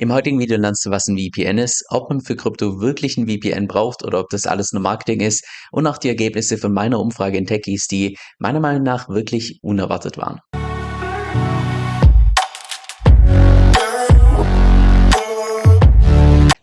Im heutigen Video lernst du, was ein VPN ist, ob man für Krypto wirklich ein VPN braucht oder ob das alles nur Marketing ist und auch die Ergebnisse von meiner Umfrage in Techies, die meiner Meinung nach wirklich unerwartet waren.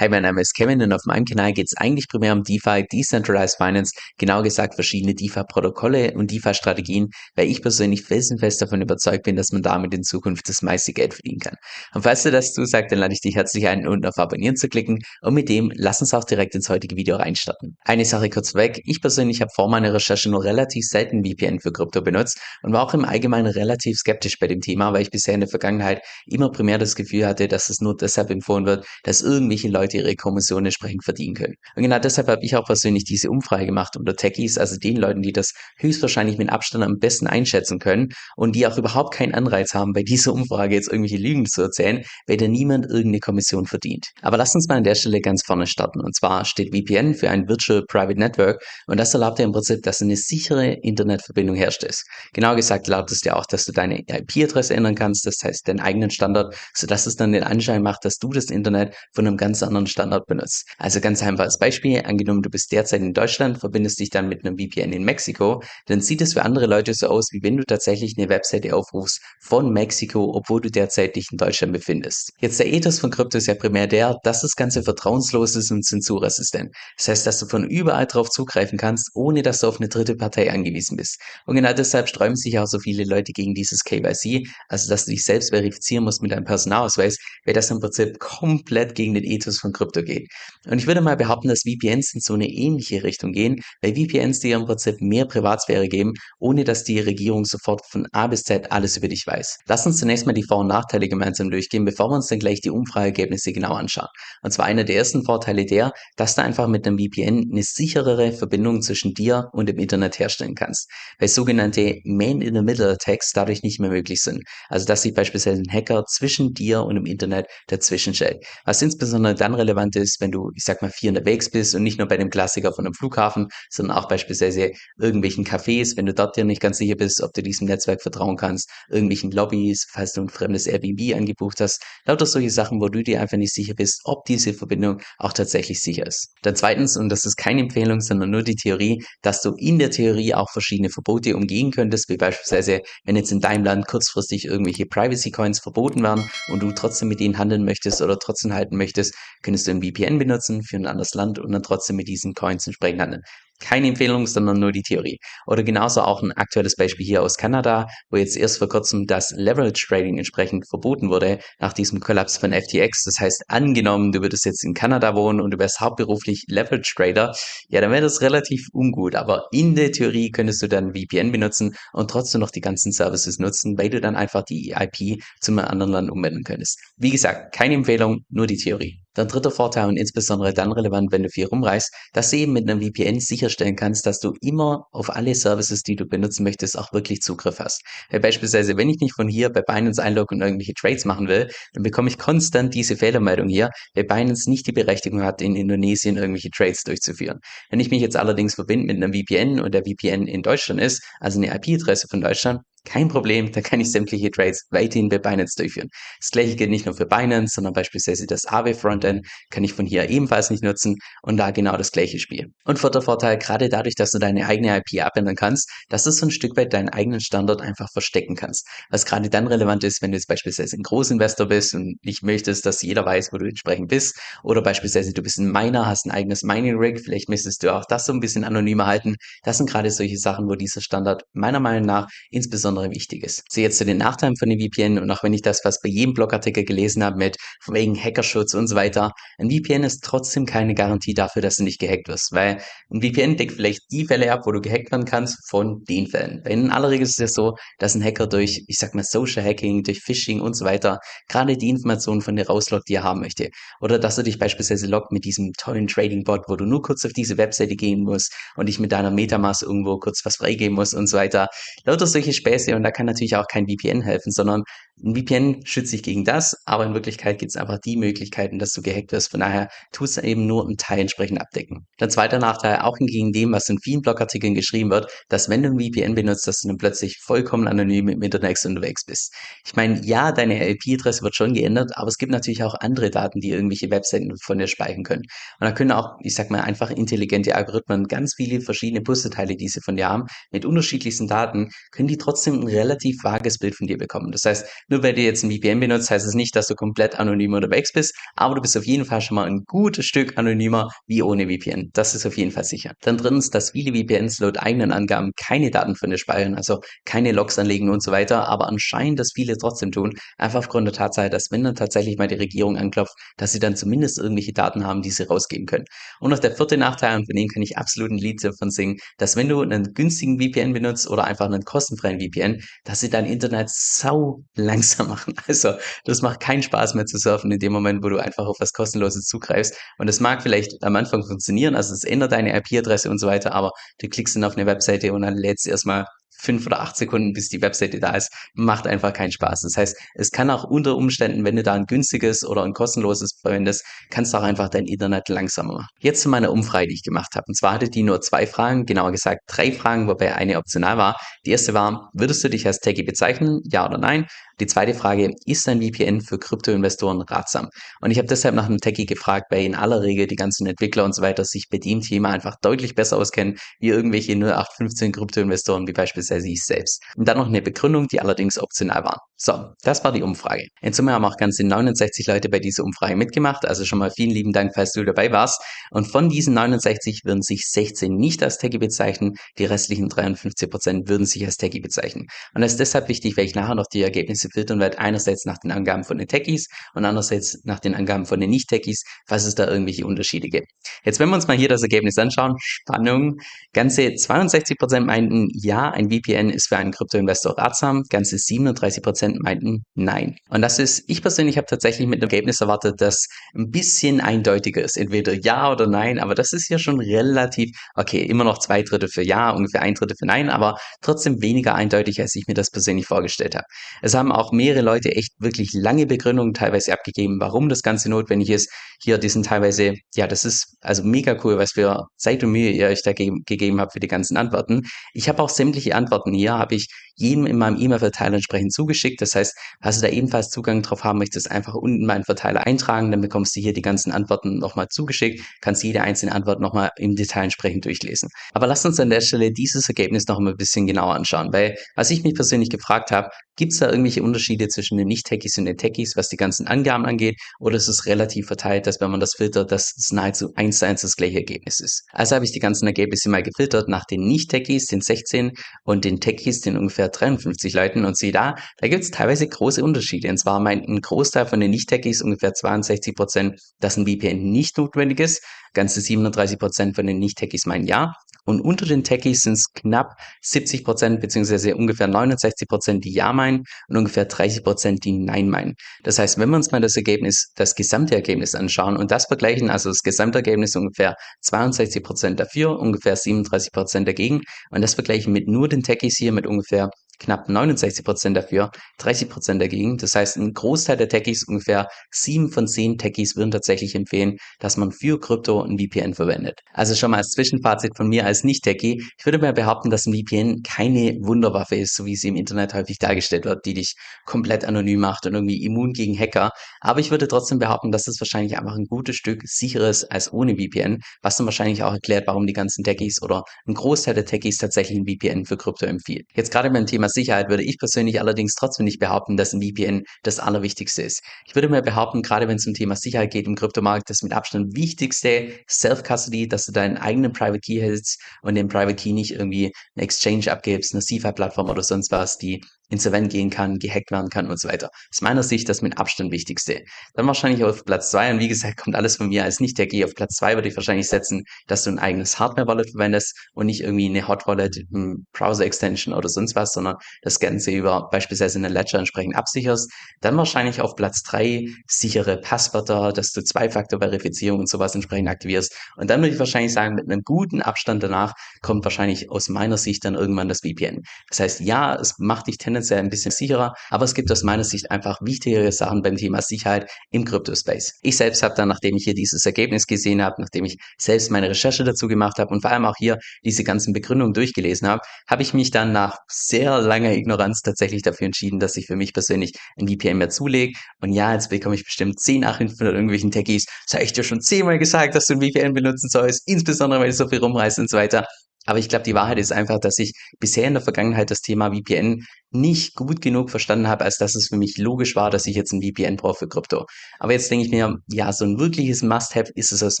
Hi, mein Name ist Kevin und auf meinem Kanal geht es eigentlich primär um DeFi, Decentralized Finance, genau gesagt verschiedene DeFi-Protokolle und DeFi-Strategien, weil ich persönlich felsenfest davon überzeugt bin, dass man damit in Zukunft das meiste Geld verdienen kann. Und falls du das zusagt, dann lade ich dich herzlich ein, unten auf Abonnieren zu klicken und mit dem lass uns auch direkt ins heutige Video reinstarten. Eine Sache kurz weg, ich persönlich habe vor meiner Recherche nur relativ selten VPN für Krypto benutzt und war auch im Allgemeinen relativ skeptisch bei dem Thema, weil ich bisher in der Vergangenheit immer primär das Gefühl hatte, dass es nur deshalb empfohlen wird, dass irgendwelche Leute Leute ihre Kommission entsprechend verdienen können. Und genau deshalb habe ich auch persönlich diese Umfrage gemacht unter Techies, also den Leuten, die das höchstwahrscheinlich mit Abstand am besten einschätzen können und die auch überhaupt keinen Anreiz haben, bei dieser Umfrage jetzt irgendwelche Lügen zu erzählen, weil da niemand irgendeine Kommission verdient. Aber lass uns mal an der Stelle ganz vorne starten. Und zwar steht VPN für ein Virtual Private Network und das erlaubt ja im Prinzip, dass eine sichere Internetverbindung herrscht ist. Genau gesagt erlaubt es dir auch, dass du deine IP-Adresse ändern kannst, das heißt deinen eigenen Standard, sodass es dann den Anschein macht, dass du das Internet von einem ganz anderen anderen Standort benutzt. Also ganz einfaches Beispiel, angenommen du bist derzeit in Deutschland, verbindest dich dann mit einem VPN in Mexiko, dann sieht es für andere Leute so aus, wie wenn du tatsächlich eine Webseite aufrufst von Mexiko, obwohl du derzeit dich in Deutschland befindest. Jetzt der Ethos von Krypto ist ja primär der, dass das Ganze vertrauenslos ist und zensurresistent. Das heißt, dass du von überall drauf zugreifen kannst, ohne dass du auf eine dritte Partei angewiesen bist. Und genau deshalb sträuben sich auch so viele Leute gegen dieses KYC, also dass du dich selbst verifizieren musst mit deinem Personalausweis, weil das im Prinzip komplett gegen den Ethos von Krypto geht. Und ich würde mal behaupten, dass VPNs in so eine ähnliche Richtung gehen, weil VPNs dir im Prinzip mehr Privatsphäre geben, ohne dass die Regierung sofort von A bis Z alles über dich weiß. Lass uns zunächst mal die Vor- und Nachteile gemeinsam durchgehen, bevor wir uns dann gleich die Umfrageergebnisse genau anschauen. Und zwar einer der ersten Vorteile der, dass du einfach mit einem VPN eine sicherere Verbindung zwischen dir und dem Internet herstellen kannst, weil sogenannte Man-in-the-Middle-Attacks dadurch nicht mehr möglich sind. Also dass sich beispielsweise ein Hacker zwischen dir und dem Internet dazwischen stellt. Was insbesondere dann relevant ist, wenn du, ich sag mal, viel unterwegs bist und nicht nur bei dem Klassiker von einem Flughafen, sondern auch beispielsweise irgendwelchen Cafés, wenn du dort dir nicht ganz sicher bist, ob du diesem Netzwerk vertrauen kannst, irgendwelchen Lobbys, falls du ein fremdes Airbnb angebucht hast, lauter solche Sachen, wo du dir einfach nicht sicher bist, ob diese Verbindung auch tatsächlich sicher ist. Dann zweitens, und das ist keine Empfehlung, sondern nur die Theorie, dass du in der Theorie auch verschiedene Verbote umgehen könntest, wie beispielsweise, wenn jetzt in deinem Land kurzfristig irgendwelche Privacy Coins verboten werden und du trotzdem mit ihnen handeln möchtest oder trotzdem halten möchtest, könntest du ein VPN benutzen für ein anderes Land und dann trotzdem mit diesen Coins entsprechend handeln. Keine Empfehlung, sondern nur die Theorie. Oder genauso auch ein aktuelles Beispiel hier aus Kanada, wo jetzt erst vor kurzem das Leverage Trading entsprechend verboten wurde nach diesem Kollaps von FTX. Das heißt, angenommen, du würdest jetzt in Kanada wohnen und du wärst hauptberuflich Leverage Trader, ja, dann wäre das relativ ungut. Aber in der Theorie könntest du dann VPN benutzen und trotzdem noch die ganzen Services nutzen, weil du dann einfach die IP zum anderen Land umwenden könntest. Wie gesagt, keine Empfehlung, nur die Theorie. Dann dritter Vorteil und insbesondere dann relevant, wenn du viel rumreist, dass du eben mit einem VPN sicherstellen kannst, dass du immer auf alle Services, die du benutzen möchtest, auch wirklich Zugriff hast. Weil beispielsweise, wenn ich mich von hier bei Binance einlogge und irgendwelche Trades machen will, dann bekomme ich konstant diese Fehlermeldung hier, weil Binance nicht die Berechtigung hat, in Indonesien irgendwelche Trades durchzuführen. Wenn ich mich jetzt allerdings verbinde mit einem VPN und der VPN in Deutschland ist, also eine IP-Adresse von Deutschland, kein Problem, da kann ich sämtliche Trades weiterhin bei Binance durchführen. Das gleiche gilt nicht nur für Binance, sondern beispielsweise das Aave Frontend kann ich von hier ebenfalls nicht nutzen und da genau das gleiche Spiel. Und vierter Vorteil, gerade dadurch, dass du deine eigene IP abändern kannst, dass du so ein Stück weit deinen eigenen Standort einfach verstecken kannst. Was gerade dann relevant ist, wenn du jetzt beispielsweise ein Großinvestor bist und nicht möchtest, dass jeder weiß, wo du entsprechend bist, oder beispielsweise du bist ein Miner, hast ein eigenes Mining Rig, vielleicht müsstest du auch das so ein bisschen anonymer halten. Das sind gerade solche Sachen, wo dieser Standard meiner Meinung nach insbesondere insbesondere wichtig ist. So jetzt zu den Nachteilen von dem VPN und auch wenn ich das was bei jedem Blogartikel gelesen habe mit wegen Hackerschutz und so weiter, ein VPN ist trotzdem keine Garantie dafür, dass du nicht gehackt wirst, weil ein VPN deckt vielleicht die Fälle ab, wo du gehackt werden kannst, von den Fällen. In aller Regel ist es ja so, dass ein Hacker durch, ich sag mal, Social Hacking, durch Phishing und so weiter, gerade die Informationen von dir rauslockt, die er haben möchte. Oder dass er dich beispielsweise lockt mit diesem tollen Trading-Bot, wo du nur kurz auf diese Webseite gehen musst und dich mit deiner Metamask irgendwo kurz was freigeben musst und so weiter. Lauter solche Späße und da kann natürlich auch kein VPN helfen, sondern Ein VPN schützt sich gegen das, aber in Wirklichkeit gibt es einfach die Möglichkeiten, dass du gehackt wirst. Von daher tust du eben nur einen Teil entsprechend abdecken. Der zweite Nachteil, auch hingegen dem, was in vielen Blogartikeln geschrieben wird, dass wenn du ein VPN benutzt, dass du dann plötzlich vollkommen anonym im Internet unterwegs bist. Ich meine, ja, deine IP-Adresse wird schon geändert, aber es gibt natürlich auch andere Daten, die irgendwelche Webseiten von dir speichern können. Und da können auch, ich sag mal, einfach intelligente Algorithmen, ganz viele verschiedene Puzzleteile, die sie von dir haben, mit unterschiedlichsten Daten, können die trotzdem ein relativ vages Bild von dir bekommen. Das heißt, nur weil du jetzt ein VPN benutzt, heißt es nicht, dass du komplett anonym unterwegs bist, aber du bist auf jeden Fall schon mal ein gutes Stück anonymer wie ohne VPN. Das ist auf jeden Fall sicher. Dann drittens, dass viele VPNs laut eigenen Angaben keine Daten von dir speichern, also keine Logs anlegen und so weiter, aber anscheinend das viele trotzdem tun, einfach aufgrund der Tatsache, dass wenn dann tatsächlich mal die Regierung anklopft, dass sie dann zumindest irgendwelche Daten haben, die sie rausgeben können. Und noch der vierte Nachteil, und von dem kann ich absolut ein Lied davon singen, dass wenn du einen günstigen VPN benutzt oder einfach einen kostenfreien VPN, dass sie dein Internet sau langsam machen. Also das macht keinen Spaß mehr zu surfen in dem Moment, wo du einfach auf was Kostenloses zugreifst. Und das mag vielleicht am Anfang funktionieren, also es ändert deine IP-Adresse und so weiter, aber du klickst dann auf eine Webseite und dann lädst du erstmal fünf oder acht Sekunden, bis die Webseite da ist, macht einfach keinen Spaß. Das heißt, es kann auch unter Umständen, wenn du da ein günstiges oder ein kostenloses verwendest, kannst du auch einfach dein Internet langsamer machen. Jetzt zu meiner Umfrage, die ich gemacht habe. Und zwar hatte die nur zwei Fragen, genauer gesagt drei Fragen, wobei eine optional war. Die erste war, würdest du dich als Techie bezeichnen? Ja oder nein? Die zweite Frage, ist ein VPN für Kryptoinvestoren ratsam? Und ich habe deshalb nach einem Techie gefragt, weil in aller Regel die ganzen Entwickler und so weiter sich bei dem Thema einfach deutlich besser auskennen, wie irgendwelche 0815 Kryptoinvestoren, wie beispielsweise ich selbst. Und dann noch eine Begründung, die allerdings optional war. So, das war die Umfrage. In Summe haben auch ganze 69 Leute bei dieser Umfrage mitgemacht, also schon mal vielen lieben Dank, falls du dabei warst. Und von diesen 69 würden sich 16 nicht als Techie bezeichnen, die restlichen 53 Prozent würden sich als Techie bezeichnen. Und das ist deshalb wichtig, weil ich nachher noch die Ergebnisse filtern wird, einerseits nach den Angaben von den Techies und andererseits nach den Angaben von den Nicht-Techies, was es da irgendwelche Unterschiede gibt. Jetzt, wenn wir uns mal hier das Ergebnis anschauen, Spannung, ganze 62% meinten, ja, ein VPN ist für einen Kryptoinvestor ratsam, ganze 37% meinten, nein. Und das ist, ich persönlich habe tatsächlich mit einem Ergebnis erwartet, das ein bisschen eindeutiger ist, entweder ja oder nein, aber das ist ja schon relativ, okay, immer noch zwei Drittel für ja, ungefähr ein Drittel für nein, aber trotzdem weniger eindeutig, als ich mir das persönlich vorgestellt habe. Es haben auch mehrere Leute echt wirklich lange Begründungen teilweise abgegeben, warum das Ganze notwendig ist. Hier, die sind teilweise, ja, das ist also mega cool, was für Zeit und Mühe ihr euch da ge gegeben habt für die ganzen Antworten. Ich habe auch sämtliche Antworten hier, habe ich jedem in meinem E-Mail-Verteiler entsprechend zugeschickt. Das heißt, falls du da ebenfalls Zugang drauf haben möchtest, einfach unten in meinen Verteiler eintragen, dann bekommst du hier die ganzen Antworten nochmal zugeschickt, kannst jede einzelne Antwort nochmal im Detail entsprechend durchlesen. Aber lass uns an der Stelle dieses Ergebnis noch ein bisschen genauer anschauen, weil was ich mich persönlich gefragt habe, gibt es da irgendwelche Unterschiede zwischen den Nicht-Techies und den Techies, was die ganzen Angaben angeht, oder ist es relativ verteilt, dass wenn man das filtert, dass es nahezu eins zu eins das gleiche Ergebnis ist. Also habe ich die ganzen Ergebnisse mal gefiltert nach den Nicht-Techies, den 16 und den Techies, den ungefähr 53 Leuten und sieh da, da gibt es teilweise große Unterschiede. Und zwar meint ein Großteil von den Nicht-Techies, ungefähr 62 Prozent, dass ein VPN nicht notwendig ist. Ganze 37 Prozent von den Nicht-Techies meinen ja. Und unter den Techies sind es knapp 70 Prozent beziehungsweise ungefähr 69 Prozent, die Ja meinen und ungefähr 30 Prozent, die Nein meinen. Das heißt, wenn wir uns mal das Ergebnis, das gesamte Ergebnis anschauen und das vergleichen, also das Gesamtergebnis ungefähr 62 Prozent dafür, ungefähr 37 Prozent dagegen und das vergleichen mit nur den Techies hier mit ungefähr knapp 69 Prozent dafür, 30 Prozent dagegen. Das heißt, ein Großteil der Techies, ungefähr sieben von zehn Techies würden tatsächlich empfehlen, dass man für Krypto ein VPN verwendet. Also schon mal als Zwischenfazit von mir als Nicht-Techie. Ich würde mal behaupten, dass ein VPN keine Wunderwaffe ist, so wie sie im Internet häufig dargestellt wird, die dich komplett anonym macht und irgendwie immun gegen Hacker. Aber ich würde trotzdem behaupten, dass es wahrscheinlich einfach ein gutes Stück sicherer ist als ohne VPN, was dann wahrscheinlich auch erklärt, warum die ganzen Techies oder ein Großteil der Techies tatsächlich ein VPN für Krypto empfiehlt. Jetzt gerade beim Thema Sicherheit würde ich persönlich allerdings trotzdem nicht behaupten, dass ein VPN das Allerwichtigste ist. Ich würde mal behaupten, gerade wenn es um Thema Sicherheit geht im Kryptomarkt, das mit Abstand wichtigste Self-Custody, dass du deinen eigenen Private Key hältst und den Private Key nicht irgendwie eine Exchange abgibst, eine CFI-Plattform oder sonst was, die insolvent gehen kann, gehackt werden kann und so weiter. Aus meiner Sicht das mit Abstand wichtigste. Dann wahrscheinlich auf Platz zwei und wie gesagt, kommt alles von mir als Nicht-Techie. Auf Platz zwei würde ich wahrscheinlich setzen, dass du ein eigenes Hardware-Wallet verwendest und nicht irgendwie eine Hot-Wallet, Browser-Extension oder sonst was, sondern das Ganze über beispielsweise eine Ledger entsprechend absicherst. Dann wahrscheinlich auf Platz drei sichere Passwörter, dass du Zwei-Faktor-Verifizierung und sowas entsprechend aktivierst. Und dann würde ich wahrscheinlich sagen, mit einem guten Abstand danach kommt wahrscheinlich aus meiner Sicht dann irgendwann das VPN. Das heißt, ja, es macht dich tendenziell tendenziell ein bisschen sicherer, aber es gibt aus meiner Sicht einfach wichtigere Sachen beim Thema Sicherheit im Crypto-Space. Ich selbst habe dann, nachdem ich hier dieses Ergebnis gesehen habe, nachdem ich selbst meine Recherche dazu gemacht habe und vor allem auch hier diese ganzen Begründungen durchgelesen habe, habe ich mich dann nach sehr langer Ignoranz tatsächlich dafür entschieden, dass ich für mich persönlich ein VPN mehr zulege. Und ja, jetzt bekomme ich bestimmt 10 Nachrichten von irgendwelchen Techies. Das habe ich dir schon zehnmal gesagt, dass du ein VPN benutzen sollst, insbesondere weil ich so viel rumreise und so weiter. Aber ich glaube, die Wahrheit ist einfach, dass ich bisher in der Vergangenheit das Thema VPN nicht gut genug verstanden habe, als dass es für mich logisch war, dass ich jetzt ein VPN brauche für Krypto. Aber jetzt denke ich mir, ja, so ein wirkliches Must-Have ist es aus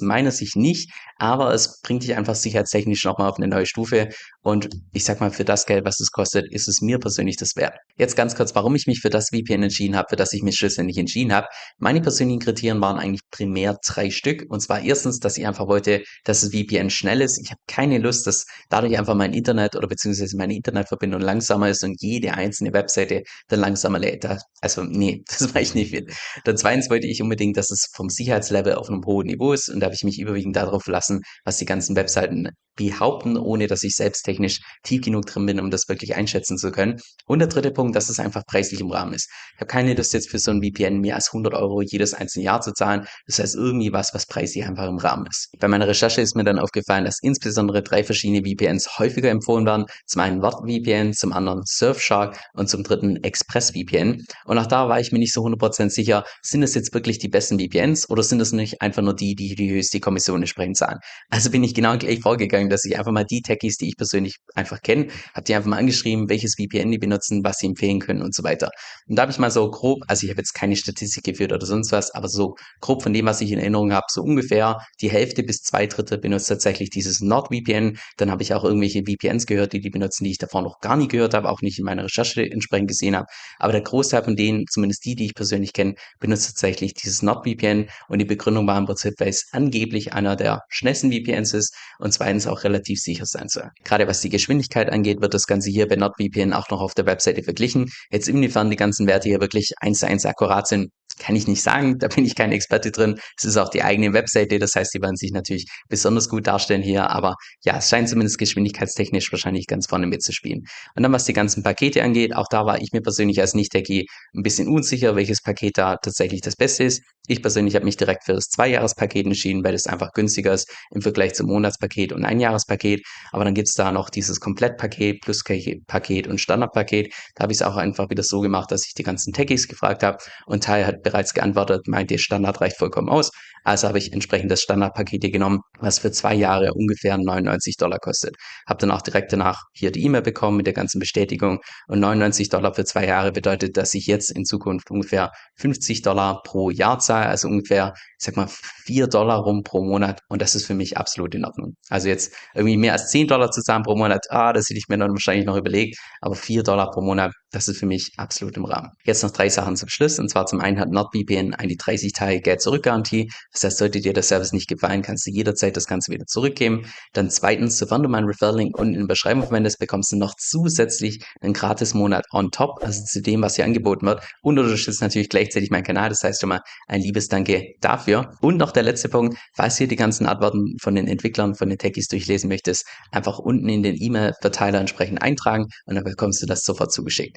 meiner Sicht nicht, aber es bringt dich einfach sicherheitstechnisch nochmal auf eine neue Stufe und ich sag mal, für das Geld, was es kostet, ist es mir persönlich das wert. Jetzt ganz kurz, warum ich mich für das VPN entschieden habe, für das ich mich schlussendlich entschieden habe. Meine persönlichen Kriterien waren eigentlich primär drei Stück und zwar erstens, dass ich einfach wollte, dass das VPN schnell ist. Ich habe keine Lust, dass dadurch einfach mein Internet oder beziehungsweise meine Internetverbindung langsamer ist und jede einzelne Webseite dann langsamer lädt. Also nee, das war ich nicht viel. Dann zweitens wollte ich unbedingt, dass es vom Sicherheitslevel auf einem hohen Niveau ist und da habe ich mich überwiegend darauf verlassen, was die ganzen Webseiten behaupten, ohne dass ich selbst technisch tief genug drin bin, um das wirklich einschätzen zu können. Und der dritte Punkt, dass es einfach preislich im Rahmen ist. Ich habe keine Lust jetzt für so ein VPN mehr als 100 Euro jedes einzelne Jahr zu zahlen. Das heißt irgendwie was, was preislich einfach im Rahmen ist. Bei meiner Recherche ist mir dann aufgefallen, dass insbesondere drei verschiedene VPNs häufiger empfohlen werden. Zum einen VPN, zum anderen Surfshark und zum dritten ExpressVPN. Und auch da war ich mir nicht so 100% sicher, sind es jetzt wirklich die besten VPNs oder sind es nicht einfach nur die, die die höchste Kommission entsprechend zahlen. Also bin ich genau gleich vorgegangen, dass ich einfach mal die Techies, die ich persönlich einfach kenne, habe die einfach mal angeschrieben, welches VPN die benutzen, was sie empfehlen können und so weiter. Und da habe ich mal so grob, also ich habe jetzt keine Statistik geführt oder sonst was, aber so grob von dem, was ich in Erinnerung habe, so ungefähr die Hälfte bis zwei Drittel benutzt tatsächlich dieses NordVPN. Dann habe ich auch irgendwelche VPNs gehört, die die benutzen, die ich davor noch gar nie gehört habe, auch nicht in meiner Recherche entsprechend gesehen habe. Aber der Großteil von denen, zumindest die, die ich persönlich kenne, benutzt tatsächlich dieses NordVPN und die Begründung war im Prinzip, weil es angeblich einer der schnellsten VPNs ist und zweitens auch relativ sicher sein soll. Gerade was die Geschwindigkeit angeht, wird das Ganze hier bei NordVPN auch noch auf der Webseite verglichen. Jetzt inwiefern die ganzen Werte hier wirklich eins zu eins akkurat sind, kann ich nicht sagen, da bin ich kein Experte drin. Es ist auch die eigene Webseite, das heißt, die werden sich natürlich besonders gut darstellen hier, aber ja, es scheint zumindest geschwindigkeitstechnisch wahrscheinlich ganz vorne mitzuspielen. Und dann, was die ganzen Pakete angeht, auch da war ich mir persönlich als Nicht-Techie ein bisschen unsicher, welches Paket da tatsächlich das Beste ist. Ich persönlich habe mich direkt für das Zweijahrespaket entschieden, weil es einfach günstiger ist im Vergleich zum Monatspaket und Einjahrespaket. Aber dann gibt es da noch dieses Komplettpaket, Plus-Paket und Standardpaket. Da habe ich es auch einfach wieder so gemacht, dass ich die ganzen Techies gefragt habe und Teil hat bereits geantwortet, meint ihr Standard reicht vollkommen aus. Also habe ich entsprechend das Standardpaket hier genommen, was für zwei Jahre ungefähr 99 Dollar kostet. Habe dann auch direkt danach hier die E-Mail bekommen mit der ganzen Bestätigung. Und 99 Dollar für zwei Jahre bedeutet, dass ich jetzt in Zukunft ungefähr 50 Dollar pro Jahr zahle, also ungefähr, ich sag mal, 4 Dollar rum pro Monat. Und das ist für mich absolut in Ordnung. Also jetzt irgendwie mehr als 10 Dollar zu zahlen pro Monat, ah, das hätte ich mir dann wahrscheinlich noch überlegt. Aber 4 Dollar pro Monat, das ist für mich absolut im Rahmen. Jetzt noch drei Sachen zum Schluss. Und zwar zum einen hat NordVPN eine 30 Tage Geld-Zurück-Garantie. Das heißt, sollte dir der Service nicht gefallen, kannst du jederzeit das Ganze wieder zurückgeben. Dann zweitens, sofern du meinen Referral-Link unten in der Beschreibung verwendest, bekommst du noch zusätzlich einen Gratis-Monat on top, also zu dem, was hier angeboten wird. Und unterstützt natürlich gleichzeitig meinen Kanal. Das heißt schon mal ein liebes Danke dafür. Und noch der letzte Punkt, falls du die ganzen Antworten von den Entwicklern, von den Techies durchlesen möchtest, einfach unten in den E-Mail-Verteiler entsprechend eintragen und dann bekommst du das sofort zugeschickt.